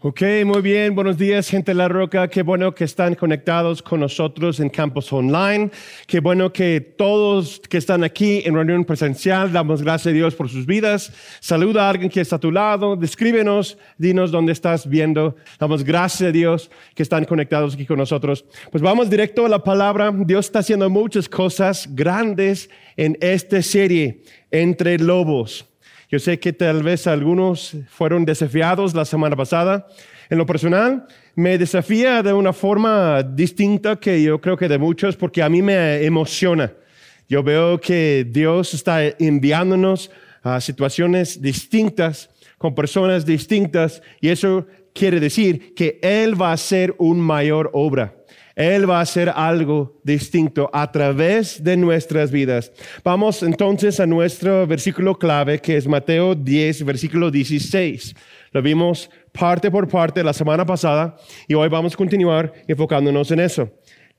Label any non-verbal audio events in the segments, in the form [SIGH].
Ok, muy bien. Buenos días, gente de La Roca. Qué bueno que están conectados con nosotros en Campus Online. Qué bueno que todos que están aquí en reunión presencial, damos gracias a Dios por sus vidas. Saluda a alguien que está a tu lado. Descríbenos, dinos dónde estás viendo. Damos gracias a Dios que están conectados aquí con nosotros. Pues vamos directo a la palabra. Dios está haciendo muchas cosas grandes en esta serie, Entre Lobos. Yo sé que tal vez algunos fueron desafiados la semana pasada. En lo personal, me desafía de una forma distinta que yo creo que de muchos, porque a mí me emociona. Yo veo que Dios está enviándonos a situaciones distintas, con personas distintas, y eso quiere decir que Él va a hacer un mayor obra. Él va a hacer algo distinto a través de nuestras vidas. Vamos entonces a nuestro versículo clave, que es Mateo 10, versículo 16. Lo vimos parte por parte la semana pasada y hoy vamos a continuar enfocándonos en eso.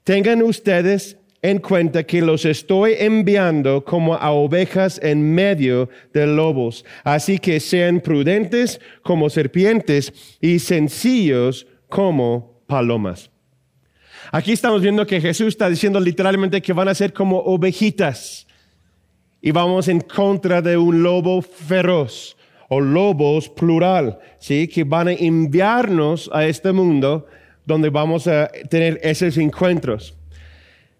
Tengan ustedes en cuenta que los estoy enviando como a ovejas en medio de lobos. Así que sean prudentes como serpientes y sencillos como palomas. Aquí estamos viendo que Jesús está diciendo literalmente que van a ser como ovejitas y vamos en contra de un lobo feroz o lobos plural, ¿sí? que van a enviarnos a este mundo donde vamos a tener esos encuentros.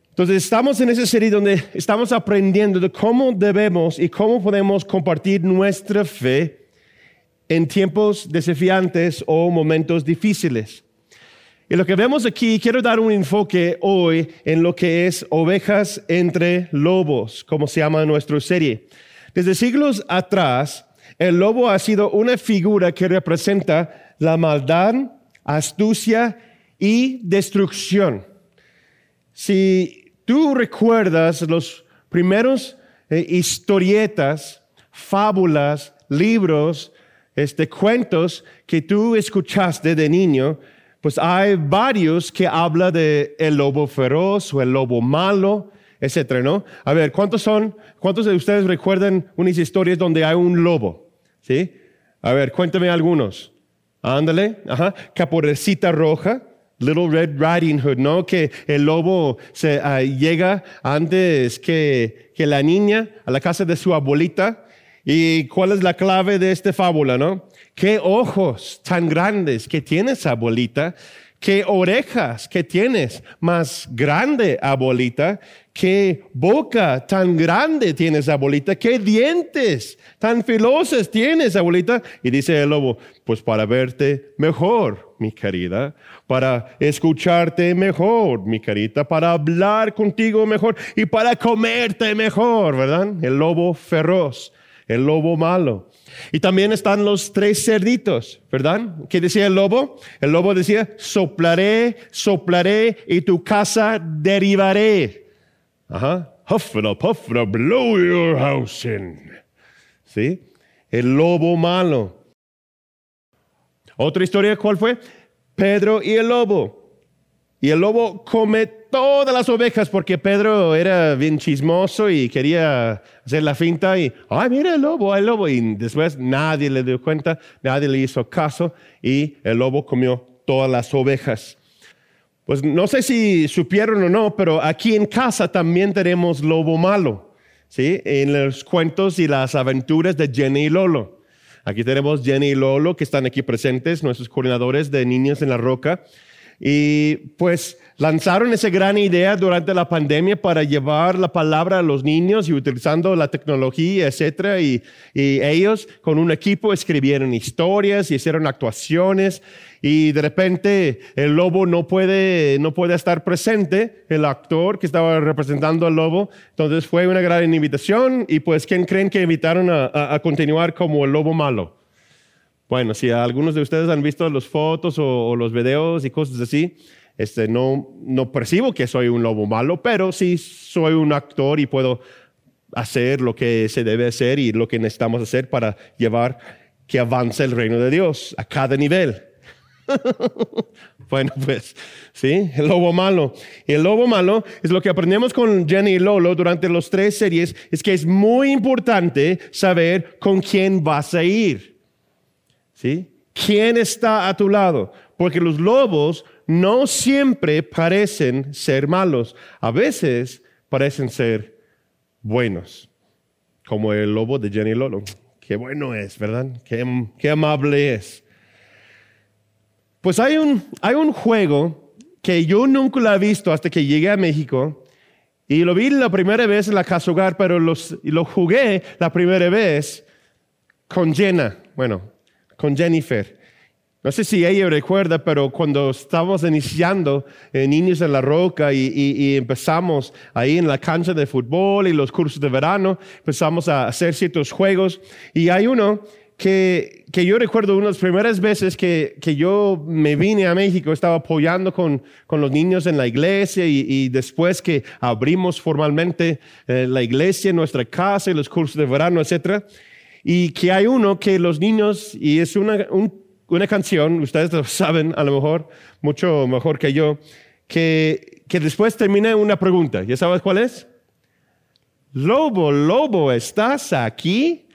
Entonces estamos en esa serie donde estamos aprendiendo de cómo debemos y cómo podemos compartir nuestra fe en tiempos desafiantes o momentos difíciles. Y lo que vemos aquí, quiero dar un enfoque hoy en lo que es ovejas entre lobos, como se llama nuestra serie. Desde siglos atrás, el lobo ha sido una figura que representa la maldad, astucia y destrucción. Si tú recuerdas los primeros eh, historietas, fábulas, libros, este, cuentos que tú escuchaste de niño, pues hay varios que habla de el lobo feroz o el lobo malo, etcétera, ¿no? A ver, ¿cuántos son? ¿Cuántos de ustedes recuerdan unas historias donde hay un lobo? ¿Sí? A ver, cuéntame algunos. Ándale, ajá. Caporecita roja, Little Red Riding Hood, ¿no? Que el lobo se ah, llega antes que, que la niña a la casa de su abuelita. ¿Y cuál es la clave de esta fábula, no? Qué ojos tan grandes que tienes, abuelita, qué orejas que tienes más grande, abuelita, qué boca tan grande tienes, abuelita, qué dientes tan filosos tienes, abuelita. Y dice el lobo, pues para verte mejor, mi querida, para escucharte mejor, mi querida, para hablar contigo mejor y para comerte mejor, ¿verdad? El lobo feroz, el lobo malo. Y también están los tres cerditos, ¿verdad? ¿Qué decía el lobo? El lobo decía, soplaré, soplaré y tu casa derivaré. Ajá. Huffle, puffle, blow your house in. ¿Sí? El lobo malo. Otra historia, ¿cuál fue? Pedro y el lobo. Y el lobo come todas las ovejas porque Pedro era bien chismoso y quería hacer la finta y, ay, mira el lobo, el lobo. Y después nadie le dio cuenta, nadie le hizo caso y el lobo comió todas las ovejas. Pues no sé si supieron o no, pero aquí en casa también tenemos lobo malo, ¿sí? En los cuentos y las aventuras de Jenny y Lolo. Aquí tenemos Jenny y Lolo que están aquí presentes, nuestros coordinadores de Niños en la Roca. Y pues lanzaron esa gran idea durante la pandemia para llevar la palabra a los niños y utilizando la tecnología, etcétera. Y, ellos con un equipo escribieron historias y hicieron actuaciones. Y de repente el lobo no puede, no puede estar presente, el actor que estaba representando al lobo. Entonces fue una gran invitación. Y pues, ¿quién creen que invitaron a continuar como el lobo malo? Bueno, si algunos de ustedes han visto las fotos o, los videos y cosas así, este, no, no percibo que soy un lobo malo, pero sí soy un actor y puedo hacer lo que se debe hacer y lo que necesitamos hacer para llevar que avance el reino de Dios a cada nivel. [LAUGHS] bueno, pues, sí, el lobo malo. Y el lobo malo es lo que aprendemos con Jenny y Lolo durante los tres series, es que es muy importante saber con quién vas a ir. ¿Quién está a tu lado? Porque los lobos no siempre parecen ser malos, a veces parecen ser buenos, como el lobo de Jenny Lolo. Qué bueno es, ¿verdad? Qué, qué amable es. Pues hay un, hay un juego que yo nunca lo he visto hasta que llegué a México y lo vi la primera vez en la casa hogar, pero lo jugué la primera vez con Jenna, bueno, con Jennifer. No sé si ella recuerda, pero cuando estábamos iniciando eh, Niños en la Roca y, empezamos ahí en la cancha de fútbol y los cursos de verano, empezamos a hacer ciertos juegos. Y hay uno que, que yo recuerdo una de las primeras veces que, que, yo me vine a México, estaba apoyando con, con los niños en la iglesia y, y después que abrimos formalmente eh, la iglesia nuestra casa y los cursos de verano, etcétera. Y que hay uno que los niños, y es una, un una canción, ustedes lo saben a lo mejor mucho mejor que yo, que, que después termina una pregunta. ¿Ya sabes cuál es? Lobo, lobo, ¿estás aquí?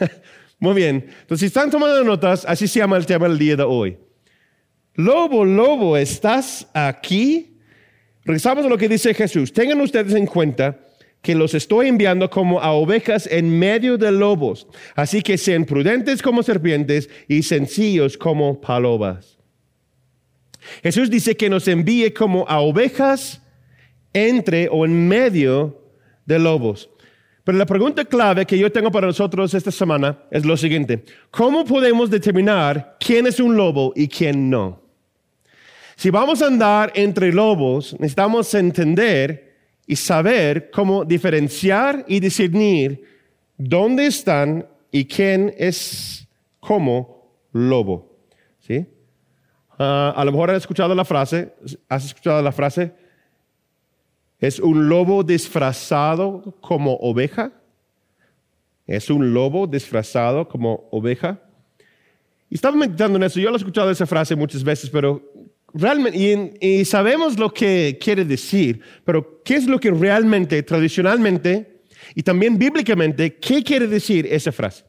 [LAUGHS] Muy bien. Entonces, si están tomando notas, así se llama el tema del día de hoy. Lobo, lobo, ¿estás aquí? Regresamos a lo que dice Jesús. Tengan ustedes en cuenta que los estoy enviando como a ovejas en medio de lobos. Así que sean prudentes como serpientes y sencillos como palomas. Jesús dice que nos envíe como a ovejas entre o en medio de lobos. Pero la pregunta clave que yo tengo para nosotros esta semana es lo siguiente. ¿Cómo podemos determinar quién es un lobo y quién no? Si vamos a andar entre lobos, necesitamos entender y saber cómo diferenciar y discernir dónde están y quién es como lobo. ¿Sí? Ah, a lo mejor has escuchado la frase, has escuchado la frase, es un lobo disfrazado como oveja. Es un lobo disfrazado como oveja. Y estaba meditando en eso. Yo lo he escuchado esa frase muchas veces, pero realmente, y, sabemos lo que quiere decir, pero ¿qué es lo que realmente, tradicionalmente y también bíblicamente, qué quiere decir esa frase?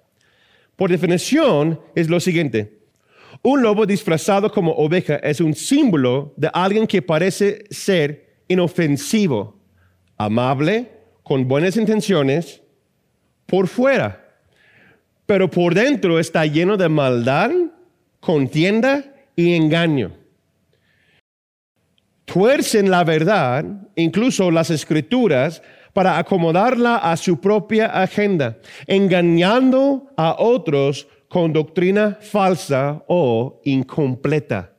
Por definición es lo siguiente. Un lobo disfrazado como oveja es un símbolo de alguien que parece ser inofensivo, amable, con buenas intenciones, por fuera, pero por dentro está lleno de maldad, contienda y engaño tuercen la verdad, incluso las escrituras, para acomodarla a su propia agenda, engañando a otros con doctrina falsa o incompleta.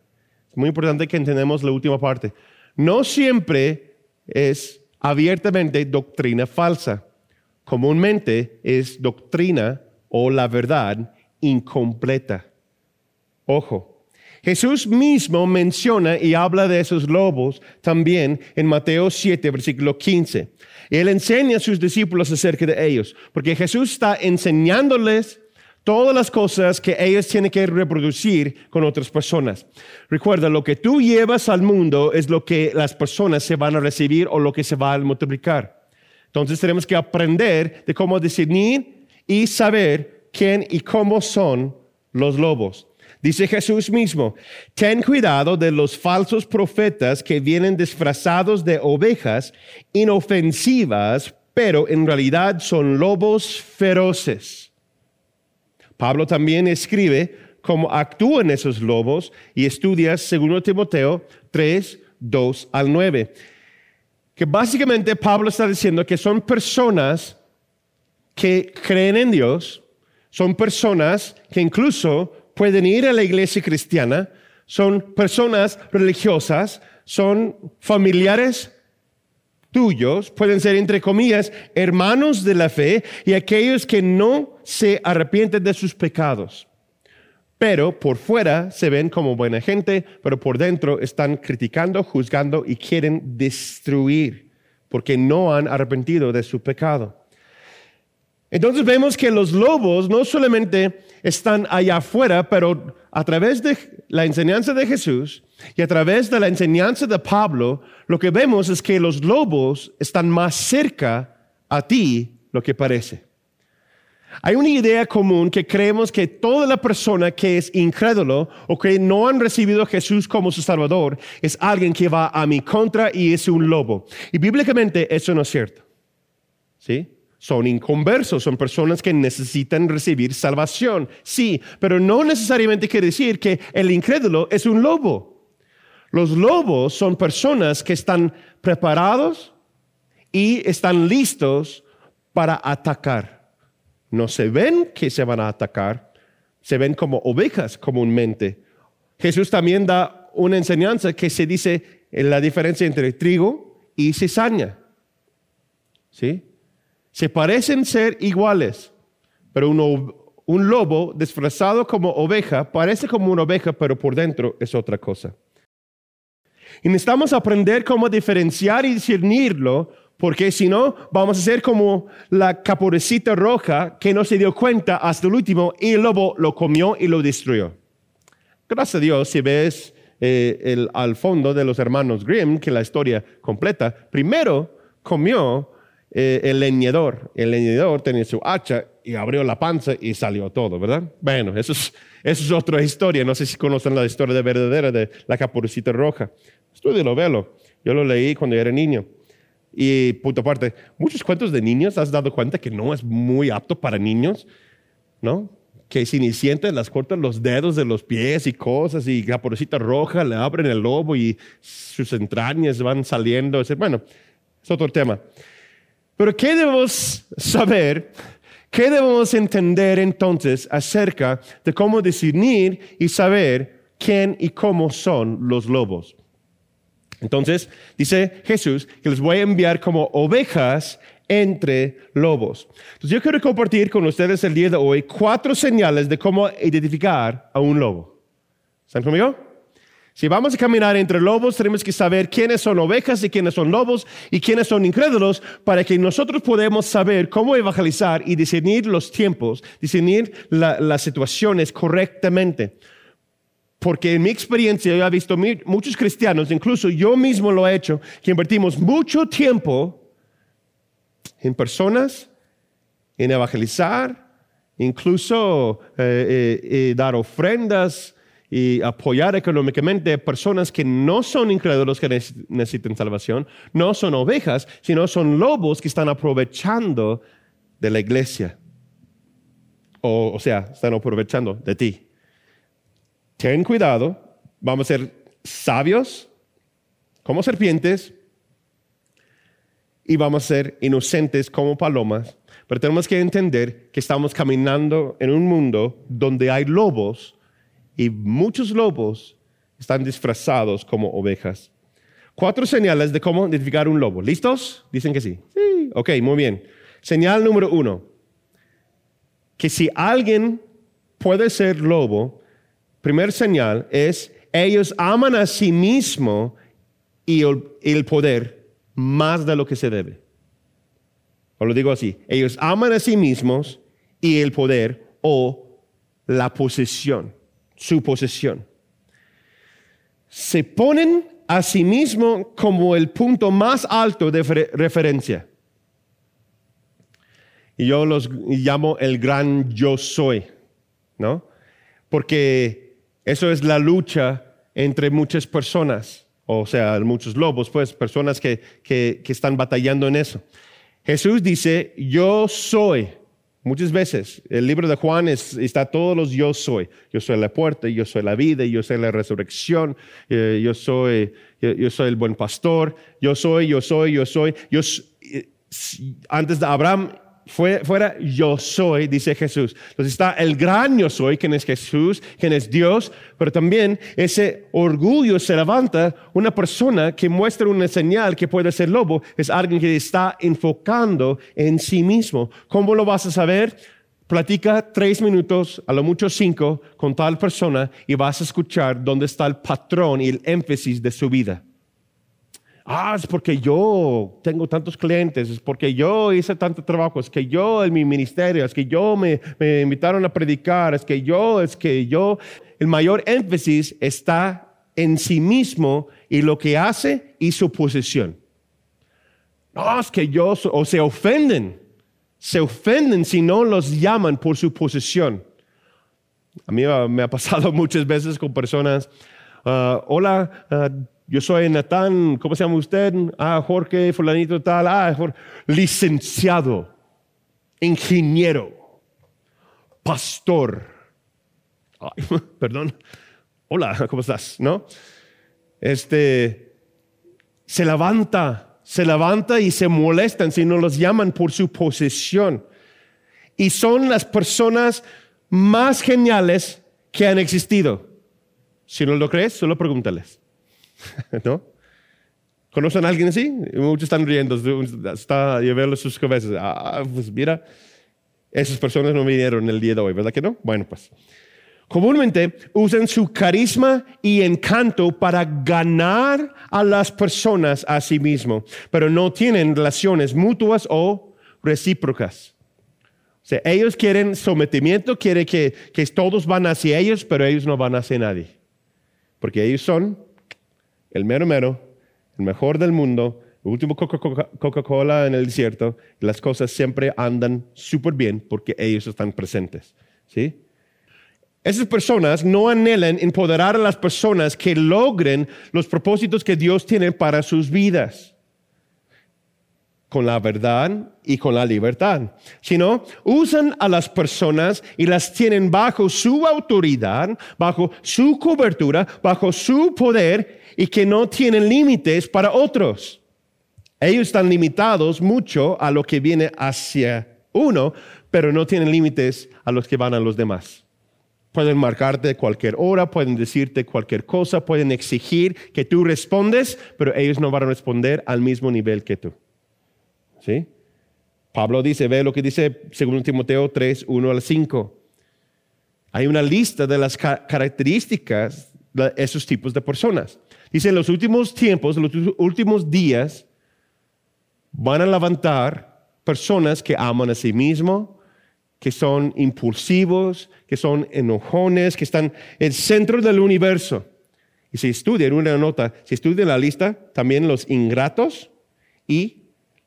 Es muy importante que entendamos la última parte. No siempre es abiertamente doctrina falsa. Comúnmente es doctrina o la verdad incompleta. Ojo, Jesús mismo menciona y habla de esos lobos también en Mateo 7, versículo 15. Él enseña a sus discípulos acerca de ellos, porque Jesús está enseñándoles todas las cosas que ellos tienen que reproducir con otras personas. Recuerda, lo que tú llevas al mundo es lo que las personas se van a recibir o lo que se va a multiplicar. Entonces tenemos que aprender de cómo discernir y saber quién y cómo son los lobos. Dice Jesús mismo, ten cuidado de los falsos profetas que vienen disfrazados de ovejas inofensivas, pero en realidad son lobos feroces. Pablo también escribe cómo actúan esos lobos y estudias 2 Timoteo 3, 2 al 9. Que básicamente Pablo está diciendo que son personas que creen en Dios, son personas que incluso pueden ir a la iglesia cristiana, son personas religiosas, son familiares tuyos, pueden ser, entre comillas, hermanos de la fe y aquellos que no se arrepienten de sus pecados. Pero por fuera se ven como buena gente, pero por dentro están criticando, juzgando y quieren destruir porque no han arrepentido de su pecado. Entonces vemos que los lobos no solamente están allá afuera, pero a través de la enseñanza de Jesús y a través de la enseñanza de Pablo, lo que vemos es que los lobos están más cerca a ti lo que parece. Hay una idea común que creemos que toda la persona que es incrédulo o que no han recibido a Jesús como su Salvador es alguien que va a mi contra y es un lobo. Y bíblicamente eso no es cierto. ¿Sí? Son inconversos, son personas que necesitan recibir salvación. Sí, pero no necesariamente quiere decir que el incrédulo es un lobo. Los lobos son personas que están preparados y están listos para atacar no se ven que se van a atacar, se ven como ovejas comúnmente. Jesús también da una enseñanza que se dice en la diferencia entre trigo y cizaña. ¿Sí? Se parecen ser iguales, pero un lobo disfrazado como oveja parece como una oveja, pero por dentro es otra cosa. Y necesitamos aprender cómo diferenciar y discernirlo porque si no, vamos a ser como la capurecita roja que no se dio cuenta hasta el último y el lobo lo comió y lo destruyó. Gracias a Dios, si ves eh, al fondo de los hermanos Grimm, que la historia completa, primero comió eh, el leñador. El leñador tenía su hacha y abrió la panza y salió todo, ¿verdad? Bueno, eso es, eso es otra historia. No sé si conocen la historia de verdadera de la capurecita roja. Estudialo, velo. Yo lo leí cuando era niño. Y punto aparte, muchos cuentos de niños, ¿has dado cuenta que no es muy apto para niños? ¿No? Que si sienten las cortan los dedos de los pies y cosas, y la porcita roja le abren el lobo y sus entrañas van saliendo. Bueno, es otro tema. Pero ¿qué debemos saber? ¿Qué debemos entender entonces acerca de cómo discernir y saber quién y cómo son los lobos? Entonces, dice Jesús que les voy a enviar como ovejas entre lobos. Entonces, yo quiero compartir con ustedes el día de hoy cuatro señales de cómo identificar a un lobo. ¿Están conmigo? Si vamos a caminar entre lobos, tenemos que saber quiénes son ovejas y quiénes son lobos y quiénes son incrédulos para que nosotros podamos saber cómo evangelizar y discernir los tiempos, discernir las situaciones correctamente. Porque en mi experiencia yo he visto muchos cristianos, incluso yo mismo lo he hecho, que invertimos mucho tiempo en personas, en evangelizar, incluso eh, eh, dar ofrendas y apoyar económicamente a personas que no son incrédulos que necesitan salvación, no son ovejas, sino son lobos que están aprovechando de la iglesia. o sea, están aprovechando de ti ten cuidado, vamos a ser sabios como serpientes y vamos a ser inocentes como palomas, pero tenemos que entender que estamos caminando en un mundo donde hay lobos y muchos lobos están disfrazados como ovejas. Cuatro señales de cómo identificar un lobo. ¿Listos? Dicen que sí. Sí. Ok, muy bien. Señal número uno. Que si alguien puede ser lobo, primer señal es, ellos aman a sí mismo y el, poder más de lo que se debe. O lo digo así, ellos aman a sí mismos y el poder o la posesión, su posesión. Se ponen a sí mismo como el punto más alto de referencia. Y yo los llamo el gran yo soy, ¿no? Porque eso es la lucha entre muchas personas, o sea, muchos lobos, pues, personas que, que, están batallando en eso. Jesús dice, yo soy. Muchas veces el libro de Juan está todos los yo soy. Yo soy la puerta, yo soy la vida, yo soy la resurrección, eh, yo, soy, yo, soy el buen pastor, yo soy, yo soy, yo soy. Eh, antes de Abraham fuera yo soy, dice Jesús. Entonces está el gran yo soy, quien es Jesús, quien es Dios, pero también ese orgullo se levanta una persona que muestra una señal que puede ser lobo, es alguien que está enfocando en sí mismo. ¿Cómo lo vas a saber? Platica tres minutos, a lo mucho cinco, con tal persona y vas a escuchar dónde está el patrón y el énfasis de su vida. Ah, es porque yo tengo tantos clientes, es porque yo hice tanto trabajo, es que yo en mi ministerio, es que yo me, me invitaron a predicar, es que yo, es que yo. El mayor énfasis está en sí mismo y lo que hace y su posición. No, es que yo, o se ofenden. se ofenden si no los llaman por su posición. A mí me ha pasado [LAUGHS] muchas veces con personas, ah, hola, ah, yo soy Natán, ¿cómo se llama usted? Ah, Jorge, fulanito tal, ah, licenciado, ingeniero, pastor. [LAUGHS] perdón, hola, ¿cómo estás? ¿No? Este, se levanta, se levanta y se molestan si no los llaman por su posesión. Y son las personas más geniales que han existido. Si no lo crees, solo pregúntales. [LAUGHS] ¿No? ¿Conocen a alguien así? Muchos están riendo, está verlo sus cabezas. Ah, pues mira, esas personas no vinieron el día de hoy, ¿verdad que no? Bueno, pues. Comúnmente usan su carisma y encanto para ganar a las personas a sí mismo, pero no tienen relaciones mutuas o recíprocas. O ellos quieren sometimiento, quieren que, que todos van hacia ellos, pero ellos no van hacia nadie. Porque ellos son el mero mero, el mejor del mundo, el último Coca-Cola en el desierto. Las cosas siempre andan súper bien porque ellos están presentes. ¿Sí? Esas personas no anhelan empoderar a las personas que logren los propósitos que Dios tiene para sus vidas con la verdad y con la libertad, sino usan a las personas y las tienen bajo su autoridad, bajo su cobertura, bajo su poder y que no tienen límites para otros. Ellos están limitados mucho a lo que viene hacia uno, pero no tienen límites a los que van a los demás. Pueden marcarte cualquier hora, pueden decirte cualquier cosa, pueden exigir que tú respondes, pero ellos no van a responder al mismo nivel que tú. ¿Sí? Pablo dice, ve lo que dice 2 Timoteo 3, 1 al 5. Hay una lista de las características de esos tipos de personas. Dice, en los últimos tiempos, en los últimos días, van a levantar personas que aman a sí mismos, que son impulsivos, que son enojones, que están en el centro del universo. Y si estudian una nota, si estudian la lista, también los ingratos y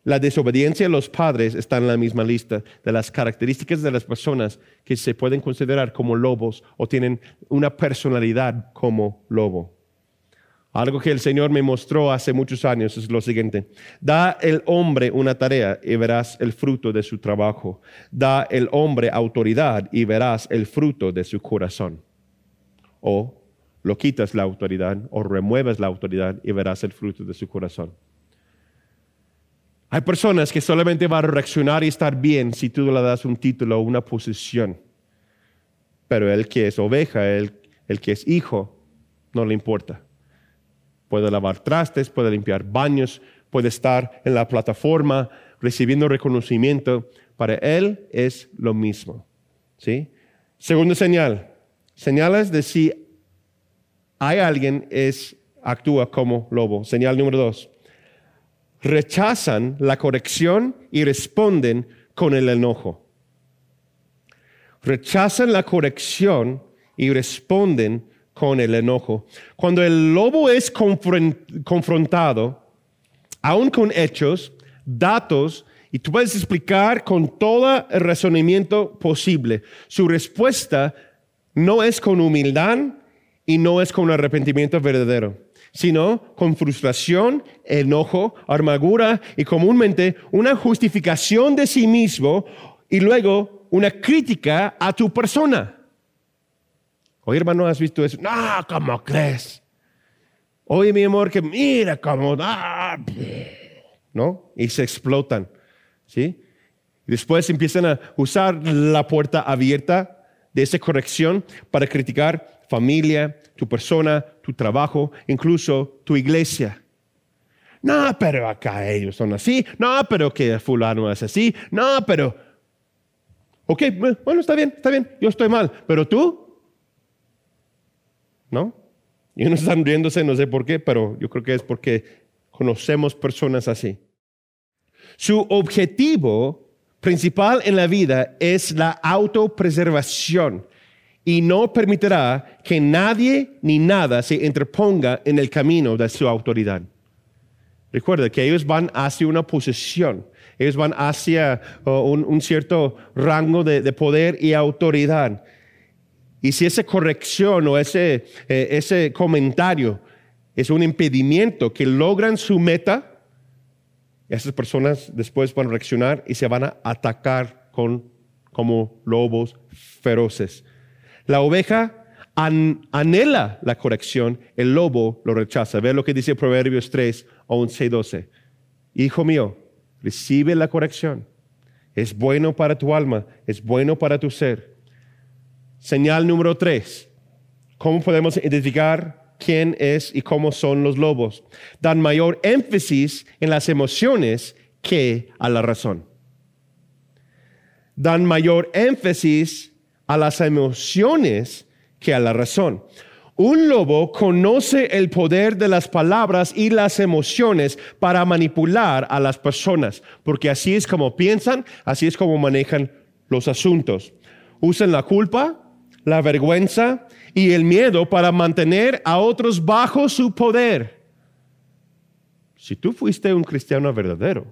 la desobediencia a los padres está en la misma lista de las características de las personas que se pueden considerar como lobos o tienen una personalidad como lobo. Algo que el Señor me mostró hace muchos años es lo siguiente. Da el hombre una tarea y verás el fruto de su trabajo. Da el hombre autoridad y verás el fruto de su corazón. O lo quitas la autoridad o remueves la autoridad y verás el fruto de su corazón. Hay personas que solamente van a reaccionar y estar bien si tú le das un título o una posición. Pero el que es oveja, el, el que es hijo, no le importa. Puede lavar trastes, puede limpiar baños, puede estar en la plataforma recibiendo reconocimiento. Para él es lo mismo. ¿sí? Segunda señal. Señales de si hay alguien es actúa como lobo. Señal número dos rechazan la corrección y responden con el enojo. Rechazan la corrección y responden con el enojo. Cuando el lobo es confrontado, aún con hechos, datos, y tú puedes explicar con todo el razonamiento posible, su respuesta no es con humildad y no es con arrepentimiento verdadero sino con frustración, enojo, amargura y comúnmente una justificación de sí mismo y luego una crítica a tu persona. Oye, hermano, ¿has visto eso? No, ¿cómo crees? Oye, mi amor, que mira cómo... ¿No? Y se explotan. ¿Sí? Después empiezan a usar la puerta abierta de esa corrección para criticar familia, tu persona, tu trabajo, incluso tu iglesia. No, pero acá ellos son así. No, pero que fulano es así. No, pero... Ok, bueno, está bien, está bien, yo estoy mal. Pero tú, ¿no? Y unos están riéndose, no sé por qué, pero yo creo que es porque conocemos personas así. Su objetivo principal en la vida es la autopreservación y no permitirá que nadie ni nada se interponga en el camino de su autoridad. Recuerda que ellos van hacia una posición, ellos van hacia uh, un, cierto rango de, poder y autoridad. Y si esa corrección o ese, eh, ese comentario es un impedimento que logran su meta, esas personas después van a reaccionar y se van a atacar con, como lobos feroces. La oveja anhela la corrección, el lobo lo rechaza. Ve lo que dice Proverbios 3, 11 y 12. Hijo mío, recibe la corrección. Es bueno para tu alma, es bueno para tu ser. Señal número 3. ¿Cómo podemos identificar quién es y cómo son los lobos. Dan mayor énfasis en las emociones que a la razón. Dan mayor énfasis a las emociones que a la razón. Un lobo conoce el poder de las palabras y las emociones para manipular a las personas, porque así es como piensan, así es como manejan los asuntos. Usan la culpa, la vergüenza y el miedo para mantener a otros bajo su poder. Si tú fuiste un cristiano verdadero,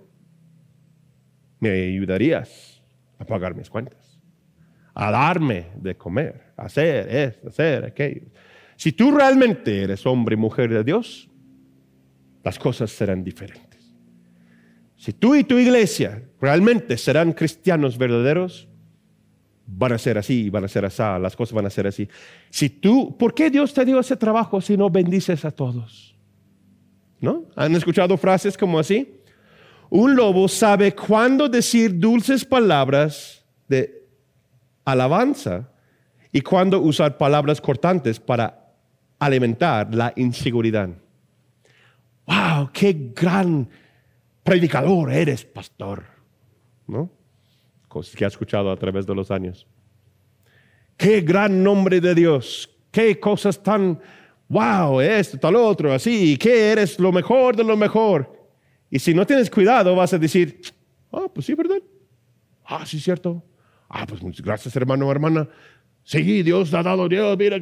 me ayudarías a pagar mis cuentas, a darme de comer, a hacer esto, hacer aquello. Si tú realmente eres hombre y mujer de Dios, las cosas serán diferentes. Si tú y tu iglesia realmente serán cristianos verdaderos, van a ser así, van a ser así, las cosas van a ser así. Si tú, ¿por qué Dios te dio ese trabajo si no bendices a todos? ¿No? ¿Han escuchado frases como así? Un lobo sabe cuándo decir dulces palabras de alabanza y cuándo usar palabras cortantes para alimentar la inseguridad. ¡Wow! ¡Qué gran predicador eres, pastor! ¿No? Cosas que ha escuchado a través de los años. Qué gran nombre de Dios, qué cosas tan, wow, esto, tal otro, así, que eres lo mejor de lo mejor. Y si no tienes cuidado, vas a decir, ah, pues sí, ¿verdad? Ah, sí, cierto. Ah, pues muchas gracias, hermano o hermana. Sí, Dios ha dado, Dios, mira.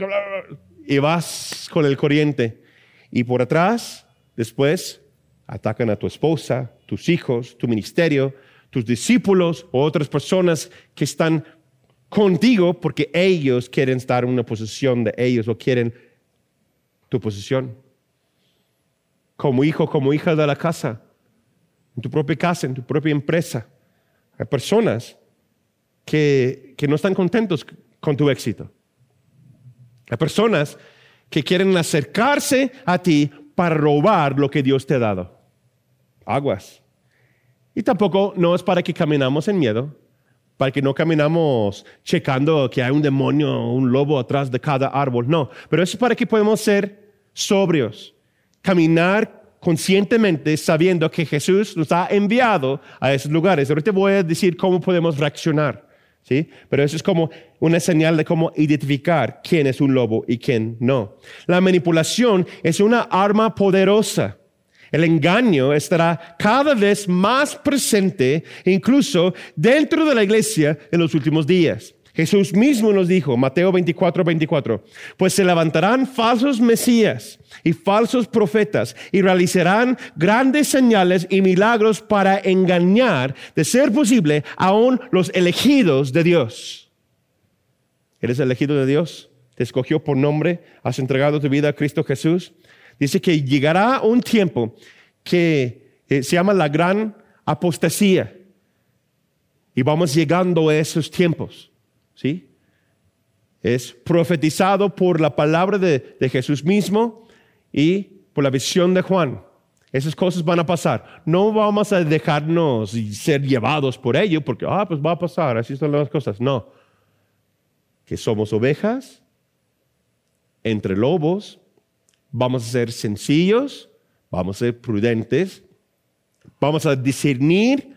Y vas con el corriente. Y por atrás, después, atacan a tu esposa, tus hijos, tu ministerio, tus discípulos o otras personas que están contigo porque ellos quieren estar en una posición de ellos o quieren tu posición. Como hijo, como hija de la casa, en tu propia casa, en tu propia empresa. Hay personas que, que no están contentos con tu éxito. Hay personas que quieren acercarse a ti para robar lo que Dios te ha dado. Aguas. Y tampoco no es para que caminamos en miedo, para que no caminamos checando que hay un demonio o un lobo atrás de cada árbol. No, pero es para que podamos ser sobrios, caminar conscientemente sabiendo que Jesús nos ha enviado a esos lugares. Ahorita voy a decir cómo podemos reaccionar. ¿Sí? Pero eso es como una señal de cómo identificar quién es un lobo y quién no. La manipulación es una arma poderosa el engaño estará cada vez más presente, incluso dentro de la iglesia en los últimos días. Jesús mismo nos dijo, Mateo 24, 24, pues se levantarán falsos mesías y falsos profetas y realizarán grandes señales y milagros para engañar, de ser posible, aún los elegidos de Dios. ¿Eres elegido de Dios? ¿Te escogió por nombre? ¿Has entregado tu vida a Cristo Jesús? Dice que llegará un tiempo que eh, se llama la gran apostasía. Y vamos llegando a esos tiempos. ¿Sí? Es profetizado por la palabra de, de Jesús mismo y por la visión de Juan. Esas cosas van a pasar. No vamos a dejarnos ser llevados por ello, porque, ah, pues va a pasar, así son las cosas. No. Que somos ovejas entre lobos Vamos a ser sencillos, vamos a ser prudentes, vamos a discernir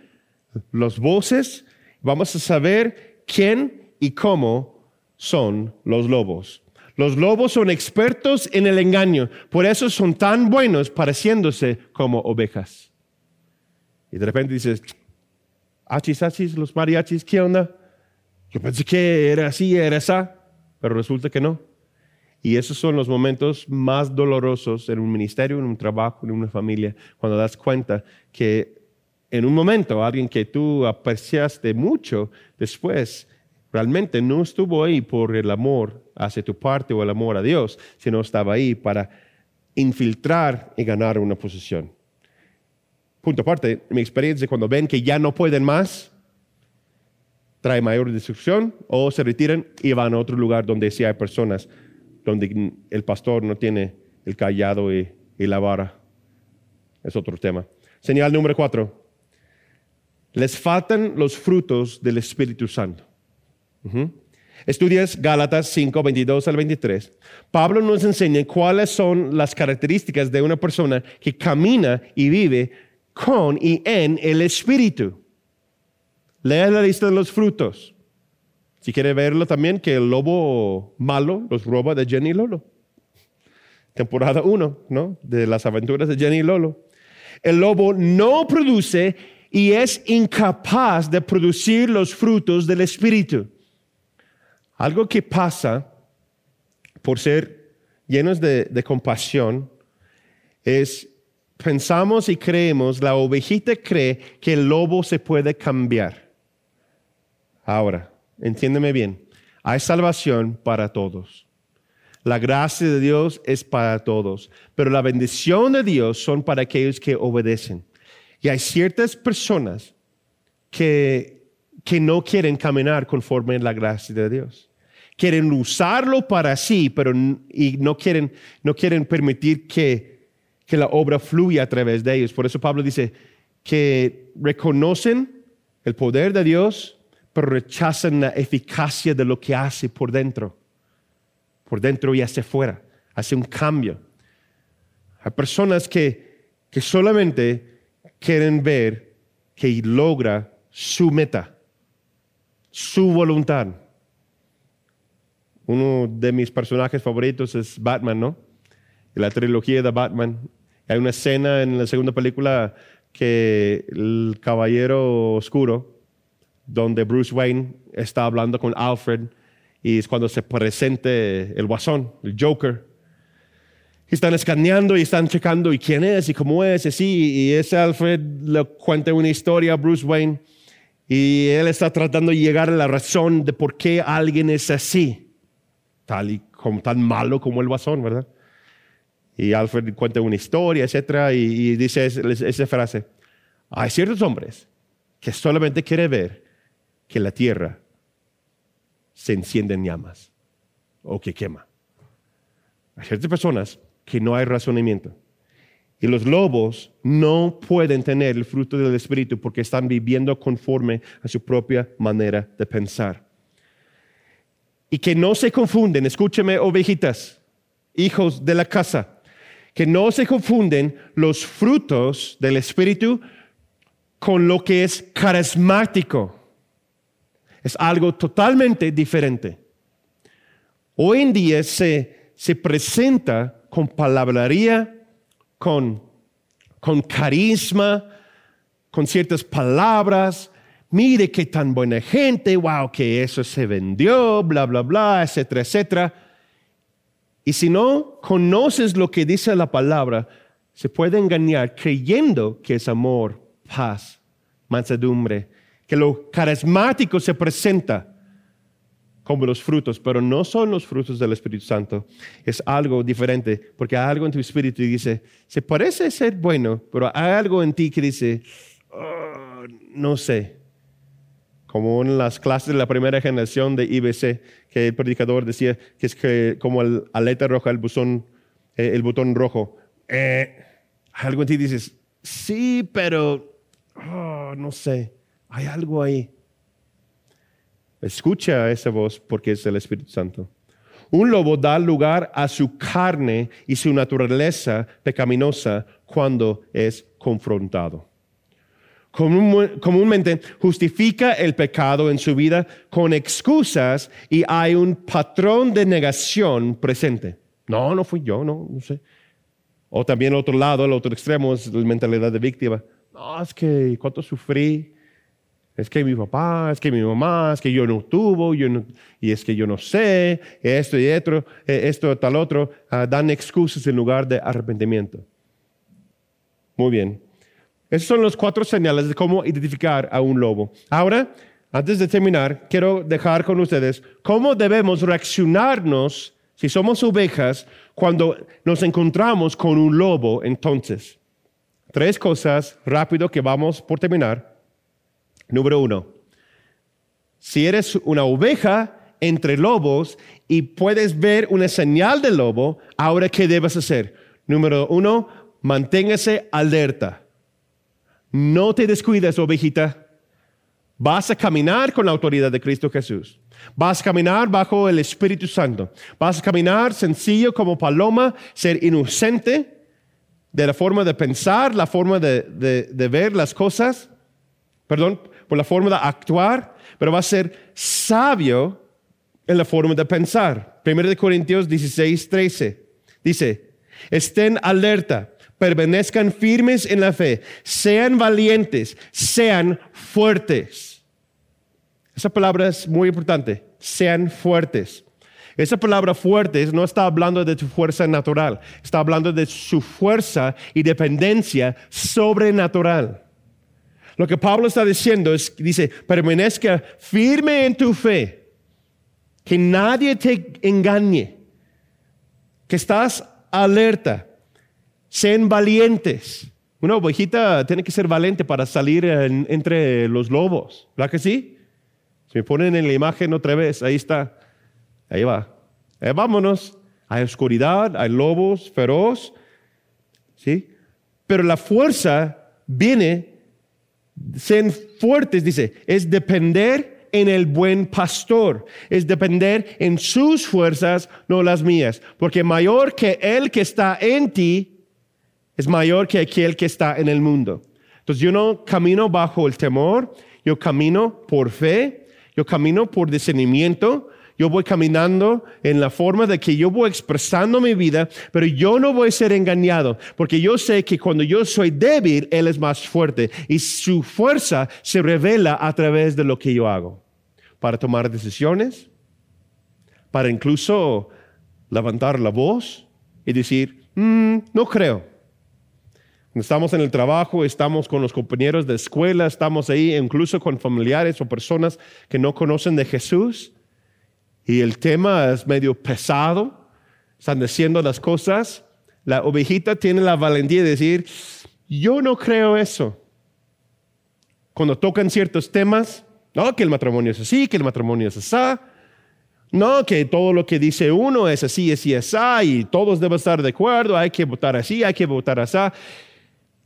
las voces, vamos a saber quién y cómo son los lobos. Los lobos son expertos en el engaño, por eso son tan buenos pareciéndose como ovejas. Y de repente dices, achis, achis, los mariachis, ¿qué onda? Yo pensé que era así, era esa, pero resulta que no. Y esos son los momentos más dolorosos en un ministerio, en un trabajo, en una familia, cuando das cuenta que en un momento alguien que tú apreciaste mucho, después realmente no estuvo ahí por el amor hacia tu parte o el amor a Dios, sino estaba ahí para infiltrar y ganar una posición. Punto aparte, mi experiencia cuando ven que ya no pueden más, trae mayor destrucción o se retiran y van a otro lugar donde sí hay personas donde el pastor no tiene el callado y, la vara. Es otro tema. Señal número cuatro. Les faltan los frutos del Espíritu Santo. Estudias Gálatas 5, 22 al 23. Pablo nos enseña cuáles son las características de una persona que camina y vive con y en el Espíritu. Lea la lista de los frutos. Si quiere verlo también, que el lobo malo los roba de Jenny Lolo. Temporada 1, ¿no? De las aventuras de Jenny Lolo. El lobo no produce y es incapaz de producir los frutos del Espíritu. Algo que pasa por ser llenos de compasión es pensamos y creemos, la ovejita cree que el lobo se puede cambiar. Ahora, entiéndeme bien, hay salvación para todos. La gracia de Dios es para todos, pero la bendición de Dios son para aquellos que obedecen. Y hay ciertas personas que, que no quieren caminar conforme a la gracia de Dios. Quieren usarlo para sí, pero y no, quieren, no quieren permitir que, que la obra fluya a través de ellos. Por eso Pablo dice que reconocen el poder de Dios, pero rechazan la eficacia de lo que hace por dentro. Por dentro y hacia afuera. Hace un cambio. Hay personas que, que solamente quieren ver que logra su meta, su voluntad. Uno de mis personajes favoritos es Batman, ¿no? La trilogía de Batman. Hay una escena en la segunda película que el caballero oscuro donde Bruce Wayne está hablando con Alfred y es cuando se presente el guasón, el Joker. Y están escaneando y están checando y quién es y cómo es, y así, y ese Alfred le cuenta una historia a Bruce Wayne y él está tratando de llegar a la razón de por qué alguien es así, tal y como tan malo como el guasón, ¿verdad? Y Alfred cuenta una historia, etcétera, y, dice esa frase: hay ciertos hombres que solamente quieren ver que la tierra se enciende en llamas o que quema. Hay ciertas personas que no hay razonamiento. Y los lobos no pueden tener el fruto del Espíritu porque están viviendo conforme a su propia manera de pensar. Y que no se confunden, escúcheme ovejitas, hijos de la casa, que no se confunden los frutos del Espíritu con lo que es carismático es algo totalmente diferente. Hoy en día se, se presenta con palabrería, con, con carisma, con ciertas palabras. Mire qué tan buena gente, wow, que eso se vendió, bla, bla, bla, etcétera, etcétera. Y si no conoces lo que dice la palabra, se puede engañar creyendo que es amor, paz, mansedumbre, que lo carismático se presenta como los frutos, pero no son los frutos del Espíritu Santo. Es algo diferente, porque hay algo en tu espíritu y dice, se parece ser bueno, pero hay algo en ti que dice, oh, no sé. Como en las clases de la primera generación de IBC, que el predicador decía que es que como el aleta roja, el botón, eh, el botón rojo. Eh, algo en ti dices, sí, pero oh, no sé. Hay algo ahí. Escucha esa voz porque es el Espíritu Santo. Un lobo da lugar a su carne y su naturaleza pecaminosa cuando es confrontado. Comúnmente justifica el pecado en su vida con excusas y hay un patrón de negación presente. No, no fui yo, no, no sé. O también el otro lado, el otro extremo es la mentalidad de víctima. No, es que cuánto sufrí, Es que mi papá, es que mi mamá, es que yo no tuvo, yo no, y es que yo no sé, esto y otro, eh, esto, tal otro, ah, dan excusas en lugar de arrepentimiento. Muy bien. Esos son los cuatro señales de cómo identificar a un lobo. Ahora, antes de terminar, quiero dejar con ustedes cómo debemos reaccionarnos si somos ovejas cuando nos encontramos con un lobo entonces. Tres cosas rápido que vamos por terminar. Número uno, si eres una oveja entre lobos y puedes ver una señal de lobo, ahora ¿qué debes hacer? Número uno, manténgase alerta. No te descuides, ovejita. Vas a caminar con la autoridad de Cristo Jesús. Vas a caminar bajo el Espíritu Santo. Vas a caminar sencillo como paloma, ser inocente de la forma de pensar, la forma de, de ver las cosas. Perdón, por la forma de actuar, pero va a ser sabio en la forma de pensar. 1 Corintios 16, 13 dice, estén alerta, permanezcan firmes en la fe, sean valientes, sean fuertes. Esa palabra es muy importante, sean fuertes. Esa palabra fuertes no está hablando de tu fuerza natural, está hablando de su fuerza y dependencia sobrenatural. Lo que Pablo está diciendo es, dice, permanezca firme en tu fe, que nadie te engañe, que estás alerta, sean valientes. Una ovejita tiene que ser valiente para salir entre los lobos, ¿verdad que sí? Si me ponen en la imagen otra vez, ahí está, ahí va. Eh, vámonos, hay oscuridad, hay lobos feroz, ¿sí? Pero la fuerza viene sean fuertes, dice, es depender en el buen pastor, es depender en sus fuerzas, no las mías, porque mayor que el que está en ti es mayor que aquel que está en el mundo. Entonces yo no camino bajo el temor, yo camino por fe, yo camino por discernimiento, yo voy caminando en la forma de que yo voy expresando mi vida, pero yo no voy a ser engañado, porque yo sé que cuando yo soy débil, Él es más fuerte y su fuerza se revela a través de lo que yo hago, para tomar decisiones, para incluso levantar la voz y decir, mm, no creo. Estamos en el trabajo, estamos con los compañeros de escuela, estamos ahí incluso con familiares o personas que no conocen de Jesús y el tema es medio pesado, están diciendo las cosas, la ovejita tiene la valentía de decir, yo no creo eso. Cuando tocan ciertos temas, no, que el matrimonio es así, que el matrimonio es así, no, que todo lo que dice uno es así, así, así, y todos deben estar de acuerdo, hay que votar así, hay que votar así.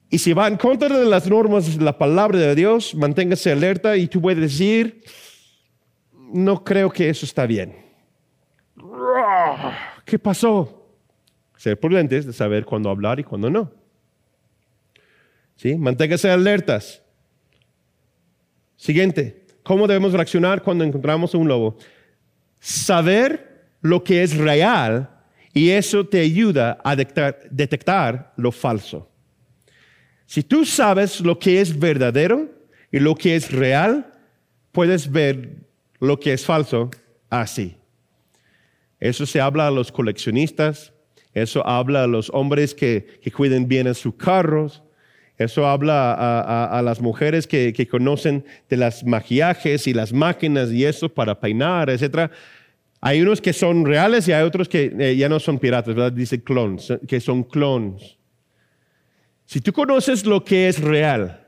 Y si va en contra de las normas la palabra de Dios, manténgase alerta y tú puedes decir, no creo que eso está bien. ¿Qué pasó? Ser prudentes de saber cuándo hablar y cuándo no. ¿Sí? Manténgase alertas. Siguiente, ¿cómo debemos reaccionar cuando encontramos un lobo? Saber lo que es real y eso te ayuda a detectar, detectar lo falso. Si tú sabes lo que es verdadero y lo que es real, puedes ver lo que es falso así. Eso se habla a los coleccionistas, eso habla a los hombres que, cuiden bien a sus carros, eso habla a, las mujeres que, conocen de las maquillajes y las máquinas y eso para peinar, etc. Hay unos que son reales y hay otros que eh, ya no son piratas, ¿verdad? Dice clones, que son clones. Si tú conoces lo que es real,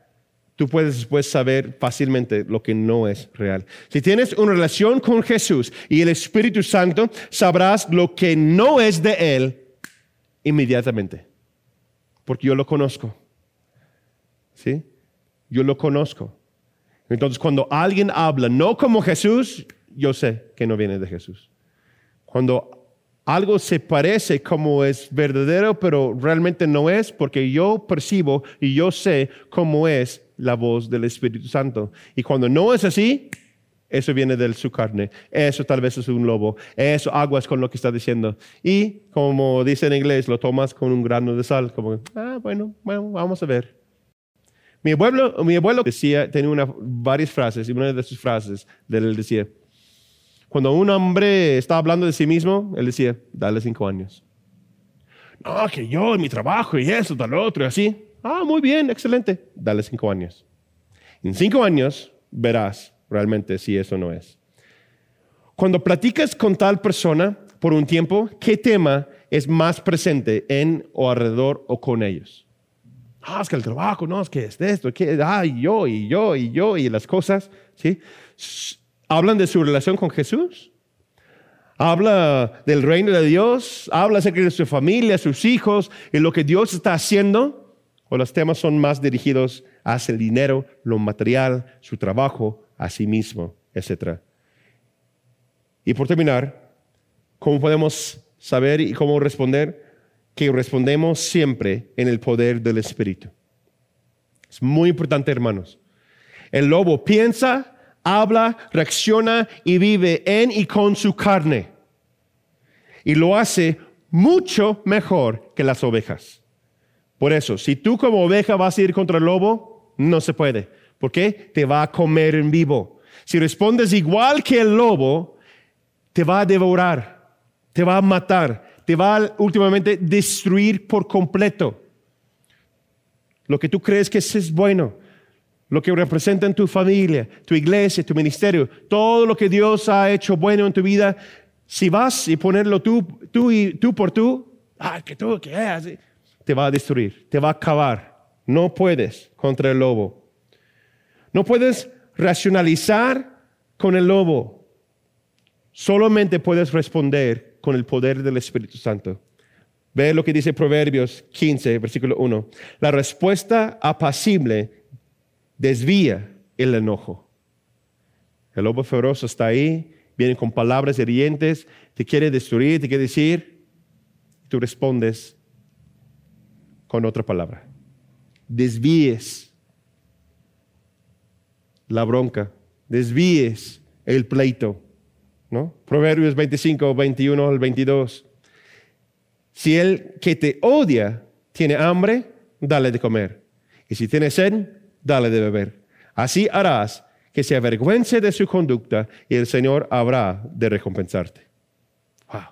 tú puedes después saber fácilmente lo que no es real. Si tienes una relación con Jesús y el Espíritu Santo, sabrás lo que no es de Él inmediatamente, porque yo lo conozco. ¿Sí? Yo lo conozco. Entonces, cuando alguien habla no como Jesús, yo sé que no viene de Jesús. Cuando algo se parece como es verdadero, pero realmente no es, porque yo percibo y yo sé cómo es la voz del Espíritu Santo. Y cuando no es así, eso viene de su carne. Eso tal vez es un lobo. Eso aguas con lo que está diciendo. Y como dice en inglés, lo tomas con un grano de sal. Como, ah, bueno, bueno, vamos a ver. Mi abuelo, mi abuelo decía, tenía una, varias frases, y una de sus frases de él decía, cuando un hombre está hablando de sí mismo, él decía, dale cinco años. No, que yo, mi trabajo y eso, tal otro, y así. Ah, muy bien, excelente. Dale cinco años. En cinco años verás realmente si eso no es. Cuando platicas con tal persona por un tiempo, ¿qué tema es más presente en o alrededor o con ellos? Ah, es que el trabajo, no, es que es esto, que, ah, y yo, y yo, y yo, y las cosas, ¿sí? ¿Hablan de su relación con Jesús? ¿Habla del reino de Dios? ¿Habla acerca de su familia, sus hijos y lo que Dios está haciendo? ¿O los temas son más dirigidos hacia el dinero, lo material, su trabajo, a sí mismo, etcétera? Y por terminar, ¿cómo podemos saber y cómo responder? Que respondemos siempre en el poder del Espíritu. Es muy importante, hermanos. El lobo piensa, habla, reacciona y vive en y con su carne. Y lo hace mucho mejor que las ovejas. Por eso, si tú como oveja vas a ir contra el lobo, no se puede. ¿Por qué? Te va a comer en vivo. Si respondes igual que el lobo, te va a devorar, te va a matar, te va a últimamente destruir por completo. Lo que tú crees que es bueno, lo que representa en tu familia, tu iglesia, tu ministerio, todo lo que Dios ha hecho bueno en tu vida, si vas y ponerlo tú, tú y tú por tú, ah, que tú, que es, te va a destruir, te va a acabar. No puedes contra el lobo. No puedes racionalizar con el lobo. Solamente puedes responder con el poder del Espíritu Santo. Ve lo que dice Proverbios 15, versículo 1. La respuesta apacible desvía el enojo. El lobo feroz está ahí, viene con palabras hirientes, te quiere destruir, te quiere decir, tú respondes con otra palabra. Desvíes la bronca, desvíes el pleito. ¿no? Proverbios 25, 21 al 22. Si el que te odia tiene hambre, dale de comer. Y si tiene sed, dale de beber. Así harás que se avergüence de su conducta y el Señor habrá de recompensarte. Wow.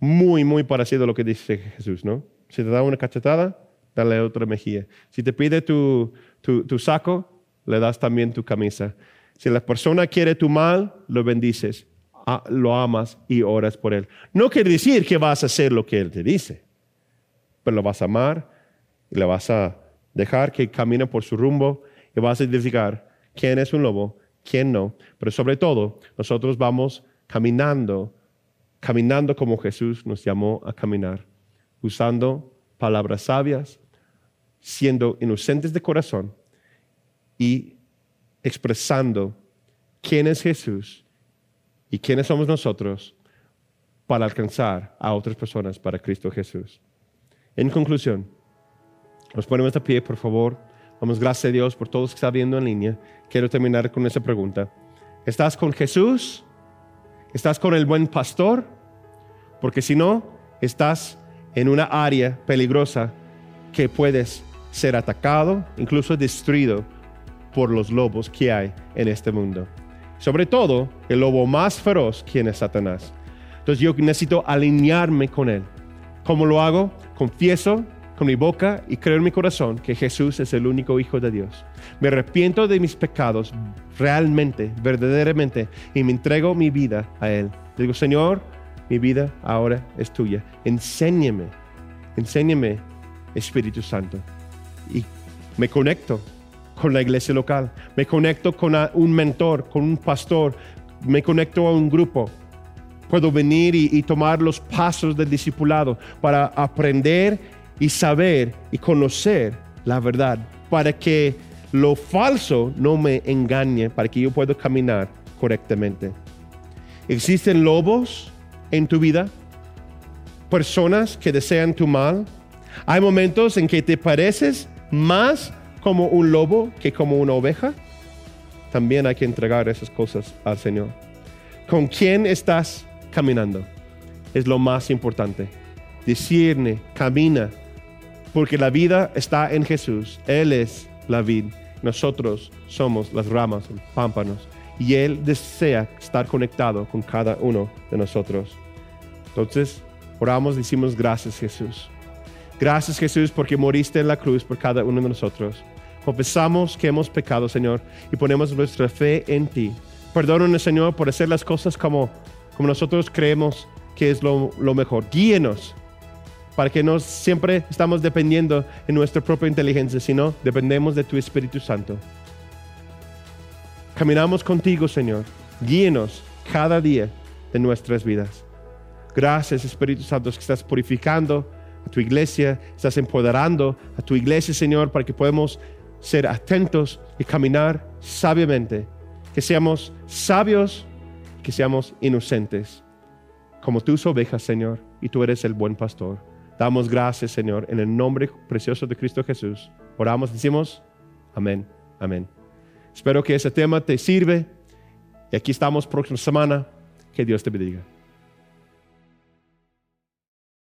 Muy, muy parecido a lo que dice Jesús, ¿no? Si te da una cachetada, dale otra mejilla. Si te pide tu, tu, saco, le das también tu camisa. Si la persona quiere tu mal, lo bendices, ah, lo amas y oras por él. No quiere decir que vas a hacer lo que él te dice, pero lo vas a amar y le vas a dejar que camine por su rumbo y vas a identificar quién es un lobo, quién no. Pero sobre todo, nosotros vamos caminando, caminando como Jesús nos llamó a caminar, usando palabras sabias, siendo inocentes de corazón y expresando quién es Jesús y quiénes somos nosotros para alcanzar a otras personas para Cristo Jesús. En conclusión, nos ponemos de pie, por favor. Damos gracias a Dios por todos que están viendo en línea. Quiero terminar con esa pregunta. ¿Estás con Jesús? ¿Estás con el buen pastor? Porque si no, estás en una área peligrosa que puedes ser atacado, incluso destruido por los lobos que hay en este mundo. Sobre todo, el lobo más feroz, quien es Satanás. Entonces yo necesito alinearme con él. ¿Cómo lo hago? Confieso con mi boca y creo en mi corazón que Jesús es el único Hijo de Dios. Me arrepiento de mis pecados realmente, verdaderamente, y me entrego mi vida a Él. Digo, Señor, mi vida ahora es tuya. Enséñame, enséñame, Espíritu Santo. Y me conecto con la iglesia local, me conecto con un mentor, con un pastor, me conecto a un grupo. Puedo venir y, y tomar los pasos del discipulado para aprender y saber y conocer la verdad para que lo falso no me engañe, para que yo pueda caminar correctamente. ¿Existen lobos en tu vida? ¿Personas que desean tu mal? ¿Hay momentos en que te pareces más como un lobo que como una oveja? También hay que entregar esas cosas al Señor. ¿Con quién estás caminando? Es lo más importante. Discierne, camina porque la vida está en Jesús. Él es la vid. Nosotros somos las ramas, pámpanos. Y Él desea estar conectado con cada uno de nosotros. Entonces, oramos, decimos gracias Jesús. Gracias Jesús porque moriste en la cruz por cada uno de nosotros. Confesamos que hemos pecado, Señor, y ponemos nuestra fe en ti. Perdónanos, Señor, por hacer las cosas como, como nosotros creemos que es lo, lo mejor. Guíenos para que no siempre estamos dependiendo en nuestra propia inteligencia, sino dependemos de tu Espíritu Santo. Caminamos contigo, Señor. Guíenos cada día de nuestras vidas. Gracias, Espíritu Santo, que estás purificando a tu iglesia, estás empoderando a tu iglesia, Señor, para que podamos ser atentos y caminar sabiamente. Que seamos sabios, que seamos inocentes, como tus ovejas, Señor, y tú eres el buen pastor. Damos gracias, Señor, en el nombre precioso de Cristo Jesús. Oramos, decimos, amén, amén. Espero que ese tema te sirve. Y aquí estamos próxima semana. Que Dios te bendiga.